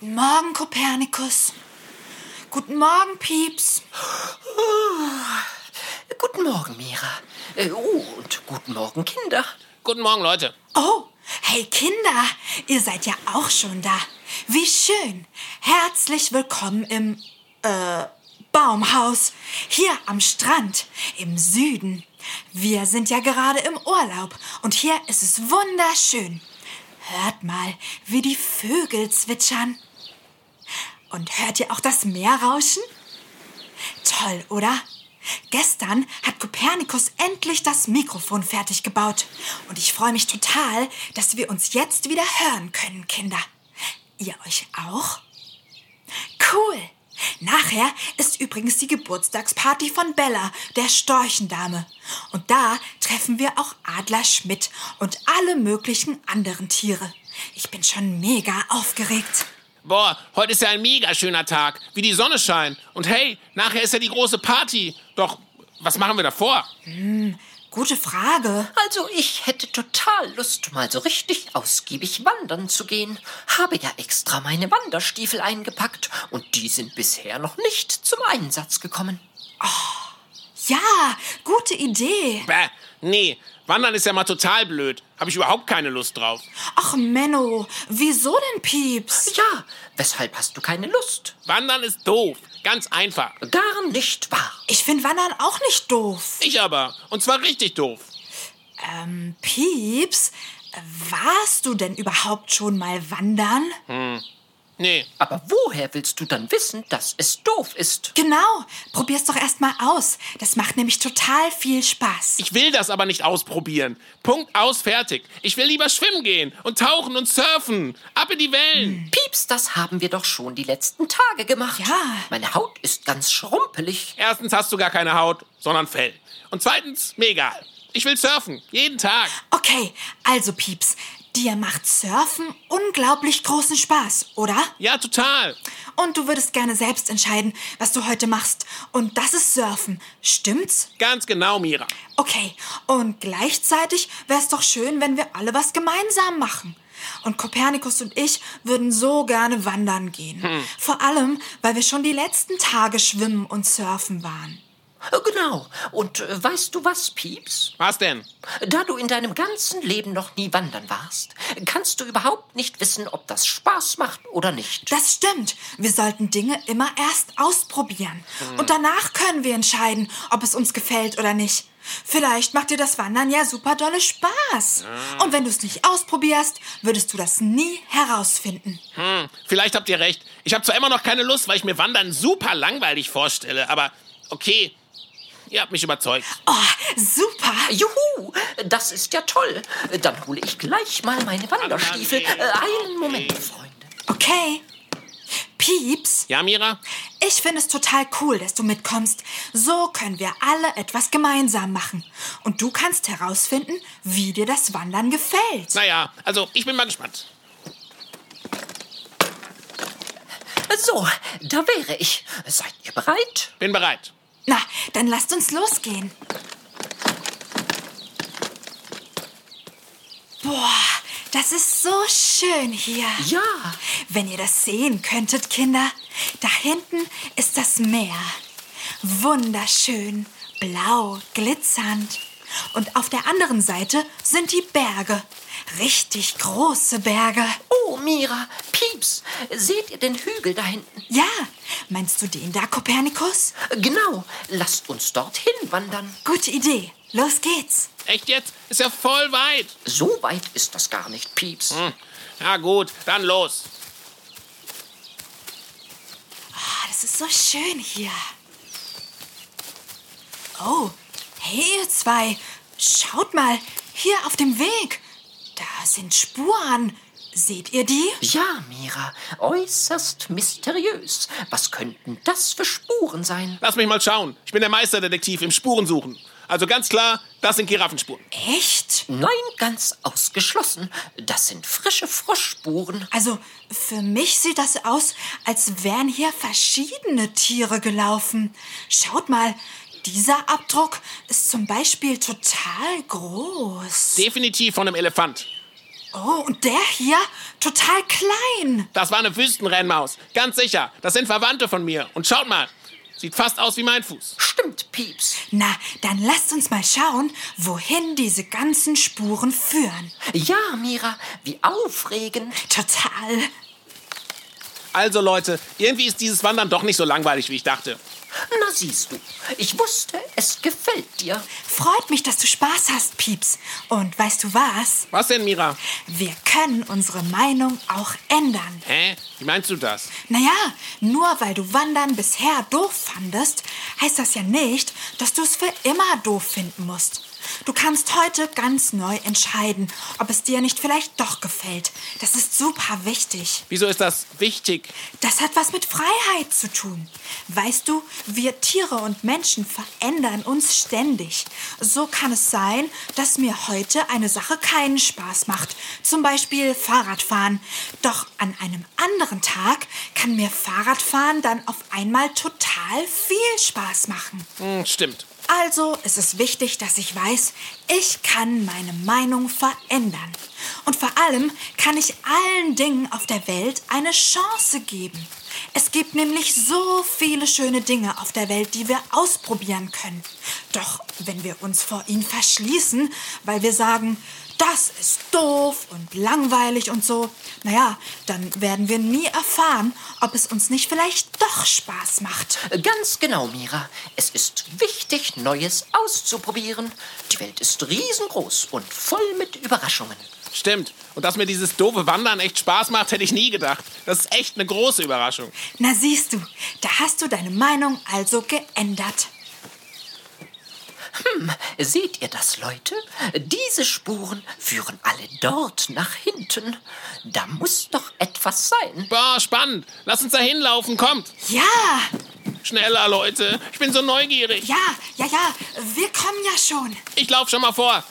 Guten Morgen, Kopernikus. Guten Morgen, Pieps. Guten Morgen, Mira. Äh, oh, und guten Morgen, Kinder. Guten Morgen, Leute. Oh, hey Kinder, ihr seid ja auch schon da. Wie schön. Herzlich willkommen im, äh, Baumhaus. Hier am Strand, im Süden. Wir sind ja gerade im Urlaub und hier ist es wunderschön. Hört mal, wie die Vögel zwitschern. Und hört ihr auch das Meer rauschen? Toll, oder? Gestern hat Kopernikus endlich das Mikrofon fertig gebaut. Und ich freue mich total, dass wir uns jetzt wieder hören können, Kinder. Ihr euch auch? Cool. Nachher ist übrigens die Geburtstagsparty von Bella, der Storchendame. Und da treffen wir auch Adler Schmidt und alle möglichen anderen Tiere. Ich bin schon mega aufgeregt. Boah, heute ist ja ein mega schöner Tag, wie die Sonne scheint. Und hey, nachher ist ja die große Party. Doch, was machen wir davor? Gute Frage. Also, ich hätte total Lust, mal so richtig ausgiebig wandern zu gehen. Habe ja extra meine Wanderstiefel eingepackt und die sind bisher noch nicht zum Einsatz gekommen. Ja, gute Idee. Bäh, nee, wandern ist ja mal total blöd. Habe ich überhaupt keine Lust drauf. Ach, Menno, wieso denn, Pieps? Ja, weshalb hast du keine Lust? Wandern ist doof. Ganz einfach. Gar nicht wahr. Ich finde Wandern auch nicht doof. Ich aber. Und zwar richtig doof. Ähm, Pieps, warst du denn überhaupt schon mal wandern? Nee. Aber woher willst du dann wissen, dass es doof ist? Genau, probier's doch erst mal aus. Das macht nämlich total viel Spaß. Ich will das aber nicht ausprobieren. Punkt aus, fertig. Ich will lieber schwimmen gehen und tauchen und surfen. Ab in die Wellen. Pieps, das haben wir doch schon die letzten Tage gemacht. Ja. Meine Haut ist ganz schrumpelig. Erstens hast du gar keine Haut, sondern Fell. Und zweitens, mir egal. Ich will surfen. Jeden Tag. Okay, also Pieps, dir macht Surfen unglaublich großen Spaß, oder? Ja, total. Und du würdest gerne selbst entscheiden, was du heute machst. Und das ist Surfen, stimmt's? Ganz genau, Mira. Okay, und gleichzeitig wäre es doch schön, wenn wir alle was gemeinsam machen. Und Kopernikus und ich würden so gerne wandern gehen. Vor allem, weil wir schon die letzten Tage schwimmen und surfen waren. Äh, Genau. Und äh, weißt du was, Pieps? Was denn? Da du in deinem ganzen Leben noch nie wandern warst, kannst du überhaupt nicht wissen, ob das Spaß macht oder nicht. Das stimmt. Wir sollten Dinge immer erst ausprobieren. Und danach können wir entscheiden, ob es uns gefällt oder nicht. Vielleicht macht dir das Wandern ja super dolle Spaß. Und wenn du es nicht ausprobierst, würdest du das nie herausfinden. Hm, vielleicht habt ihr recht. Ich habe zwar immer noch keine Lust, weil ich mir Wandern super langweilig vorstelle, aber okay. Ihr habt mich überzeugt. Oh, super. Juhu, das ist ja toll. Dann hole ich gleich mal meine Wanderstiefel. Äh, einen Moment, Freunde. Okay. Pieps, Ja, Mira? ich finde es total cool, dass du mitkommst. So können wir alle etwas gemeinsam machen. Und du kannst herausfinden, wie dir das Wandern gefällt. Naja, also ich bin mal gespannt. So, da wäre ich. Seid ihr bereit? Bin bereit. Na, dann lasst uns losgehen. Boah, das ist so schön hier. Ja. Wenn ihr das sehen könntet, Kinder, da hinten ist das Meer. Wunderschön, blau, glitzernd. Und auf der anderen Seite sind die Berge. Richtig große Berge. Oh, Mira, Pieps, seht ihr den Hügel da hinten? Ja, meinst du den da, Kopernikus? Genau, lasst uns dorthin wandern. Gute Idee. Los geht's. Echt jetzt? Ist ja voll weit. So weit ist das gar nicht, Pieps. Hm. Ja gut, dann los. Ah, das ist so schön hier. Oh, hey ihr zwei, schaut mal, hier auf dem Weg. Da sind Spuren. Seht ihr die? Ja, Mira, äußerst mysteriös. Was könnten das für Spuren sein? Lass mich mal schauen. Ich bin der Meisterdetektiv im Spurensuchen. Also ganz klar, das sind Giraffenspuren. Echt? Nein, ganz ausgeschlossen. Das sind frische Froschspuren. Also, für mich sieht das aus, als wären hier verschiedene Tiere gelaufen. Schaut mal, dieser Abdruck ist zum Beispiel total groß. Definitiv von einem Elefant. Oh, und der hier total klein. Das war eine Wüstenrennmaus. Ganz sicher. Das sind Verwandte von mir. Und schaut mal. Sieht fast aus wie mein Fuß. Stimmt, Pieps. Na, dann lasst uns mal schauen, wohin diese ganzen Spuren führen. Ja, Mira, wie aufregend. Total. Also Leute, irgendwie ist dieses Wandern doch nicht so langweilig, wie ich dachte. Na siehst du, ich wusste, es gefällt dir. Freut mich, dass du Spaß hast, Pieps. Und weißt du was? Was denn, Mira? Wir können unsere Meinung auch ändern. Hä? Wie meinst du das? Naja, nur weil du Wandern bisher doof fandest, heißt das ja nicht, dass du es für immer doof finden musst. Du kannst heute ganz neu entscheiden, ob es dir nicht vielleicht doch gefällt. Das ist super wichtig. Wieso ist das wichtig? Das hat was mit Freiheit zu tun. Weißt du, wir Tiere und Menschen verändern uns ständig. So kann es sein, dass mir heute eine Sache keinen Spaß macht. Zum Beispiel Fahrradfahren. Doch an einem anderen Tag kann mir Fahrradfahren dann auf einmal total viel Spaß machen. Hm, stimmt. Also ist es wichtig, dass ich weiß, ich kann meine Meinung verändern. Und vor allem kann ich allen Dingen auf der Welt eine Chance geben. Es gibt nämlich so viele schöne Dinge auf der Welt, die wir ausprobieren können. Doch wenn wir uns vor ihnen verschließen, weil wir sagen, das ist doof und langweilig und so, naja, dann werden wir nie erfahren, ob es uns nicht vielleicht doch Spaß macht. Ganz genau, Mira. Es ist wichtig, Neues auszuprobieren. Die Welt ist riesengroß und voll mit Überraschungen. Stimmt. Und dass mir dieses doofe Wandern echt Spaß macht, hätte ich nie gedacht. Das ist echt eine große Überraschung. Na siehst du, da hast du deine Meinung also geändert. Hm, seht ihr das, Leute? Diese Spuren führen alle dort nach hinten. Da muss doch etwas sein. Boah, spannend. Lass uns da hinlaufen, kommt. Ja, Schneller, Leute. Ich bin so neugierig. ja, ja, ja, wir kommen ja schon. Ich lauf schon mal vor.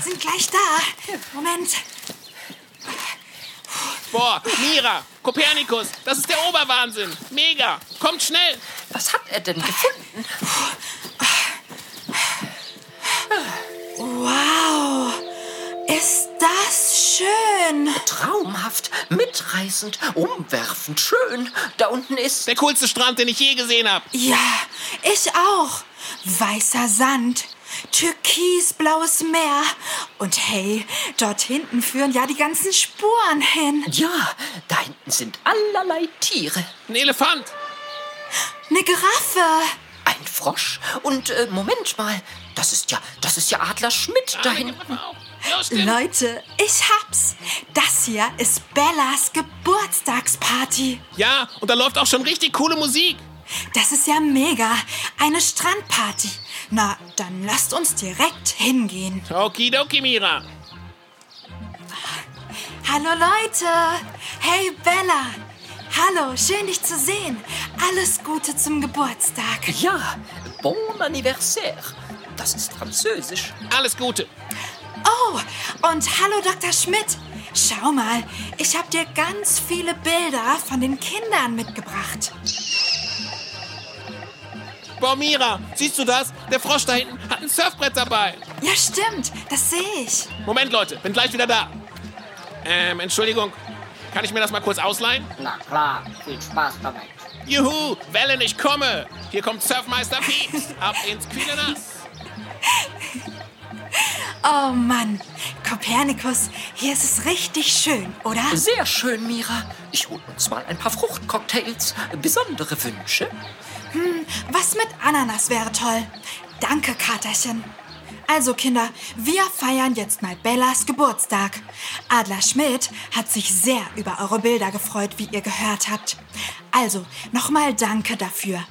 Sind gleich da. Moment. Boah, Mira, Kopernikus, das ist der Oberwahnsinn. Mega. Kommt schnell. Was hat er denn gefunden? Wow, ist das schön. Traumhaft, mitreißend, umwerfend, schön. Da unten ist. Der coolste Strand, den ich je gesehen habe. Ja, ich auch. Weißer Sand, türkisblaues Meer. Und hey, dort hinten führen ja die ganzen Spuren hin. Ja, da hinten sind allerlei Tiere. Ein Elefant. Eine Giraffe. Ein Frosch. Und äh, Moment mal, das ist ja, das ist ja Adler Schmidt da Ah, die hinten. Leute, ich hab's. Das hier ist Bellas Geburtstagsparty. Ja, und da läuft auch schon richtig coole Musik. Das ist ja mega. Eine Strandparty. Na, dann lasst uns direkt hingehen. Okidoki, Mira. Hallo Leute. Hey Bella. Hallo, schön dich zu sehen. Alles Gute zum Geburtstag. Ja, bon anniversaire. Das ist französisch. Alles Gute. Oh, und hallo Dr. Schmidt. Schau mal, ich habe dir ganz viele Bilder von den Kindern mitgebracht. Boah, Mira, siehst du das? Der Frosch da hinten hat ein Surfbrett dabei. Ja, stimmt, das sehe ich. Moment, Leute, bin gleich wieder da. Ähm, Entschuldigung. Kann ich mir das mal kurz ausleihen? Na klar, viel Spaß damit. Juhu, Wellen, ich komme. Hier kommt Surfmeister Pieps. Ab ins kühle Nass. Oh Mann, Kopernikus, hier ist es richtig schön, oder? Sehr schön, Mira. Ich hol uns mal ein paar Fruchtcocktails. Besondere Wünsche? Was mit Ananas wäre toll. Danke, Katerchen. Also Kinder, wir feiern jetzt mal Bellas Geburtstag. Adler Schmidt hat sich sehr über eure Bilder gefreut, wie ihr gehört habt. Also nochmal danke dafür.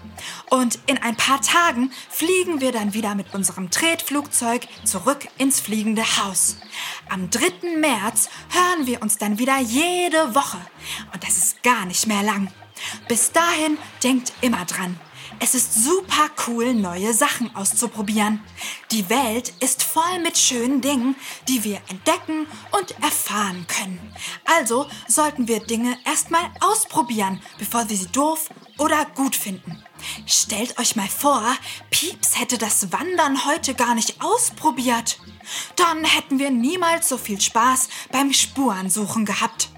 Und in ein paar Tagen fliegen wir dann wieder mit unserem Tretflugzeug zurück ins fliegende Haus. Am 3. März hören wir uns dann wieder jede Woche. Und das ist gar nicht mehr lang. Bis dahin denkt immer dran. Es ist super cool, neue Sachen auszuprobieren. Die Welt ist voll mit schönen Dingen, die wir entdecken und erfahren können. Also sollten wir Dinge erstmal ausprobieren, bevor wir sie doof oder gut finden. Stellt euch mal vor, Pieps hätte das Wandern heute gar nicht ausprobiert. Dann hätten wir niemals so viel Spaß beim Spurensuchen gehabt.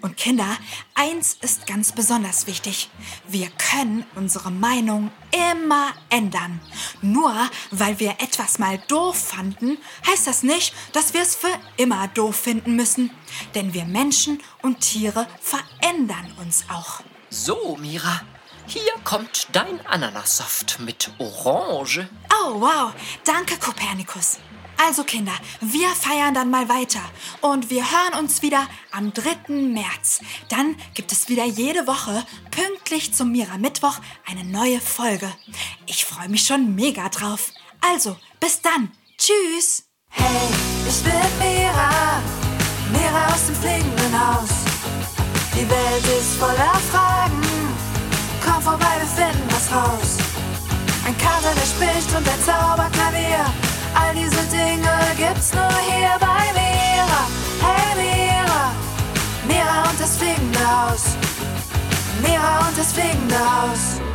Und Kinder, eins ist ganz besonders wichtig. Wir können unsere Meinung immer ändern. Nur weil wir etwas mal doof fanden, heißt das nicht, dass wir es für immer doof finden müssen. Denn wir Menschen und Tiere verändern uns auch. So, Mira, hier kommt dein Ananassaft mit Orange. Oh, wow. Danke, Kopernikus. Also Kinder, wir feiern dann mal weiter und wir hören uns wieder am 3. März. Dann gibt es wieder jede Woche pünktlich zum Mira Mittwoch eine neue Folge. Ich freue mich schon mega drauf. Also, bis dann. Tschüss. Hey, ich bin Mira, Mira aus dem fliegenden Haus. Die Welt ist voller Fragen, komm vorbei, wir finden was raus. Ein Kater, der spricht und ein Zauberklavier. All diese Dinge gibt's nur hier bei Mira. Hey Mira, Mira und das fliegende Haus. Mira und das fliegende Haus.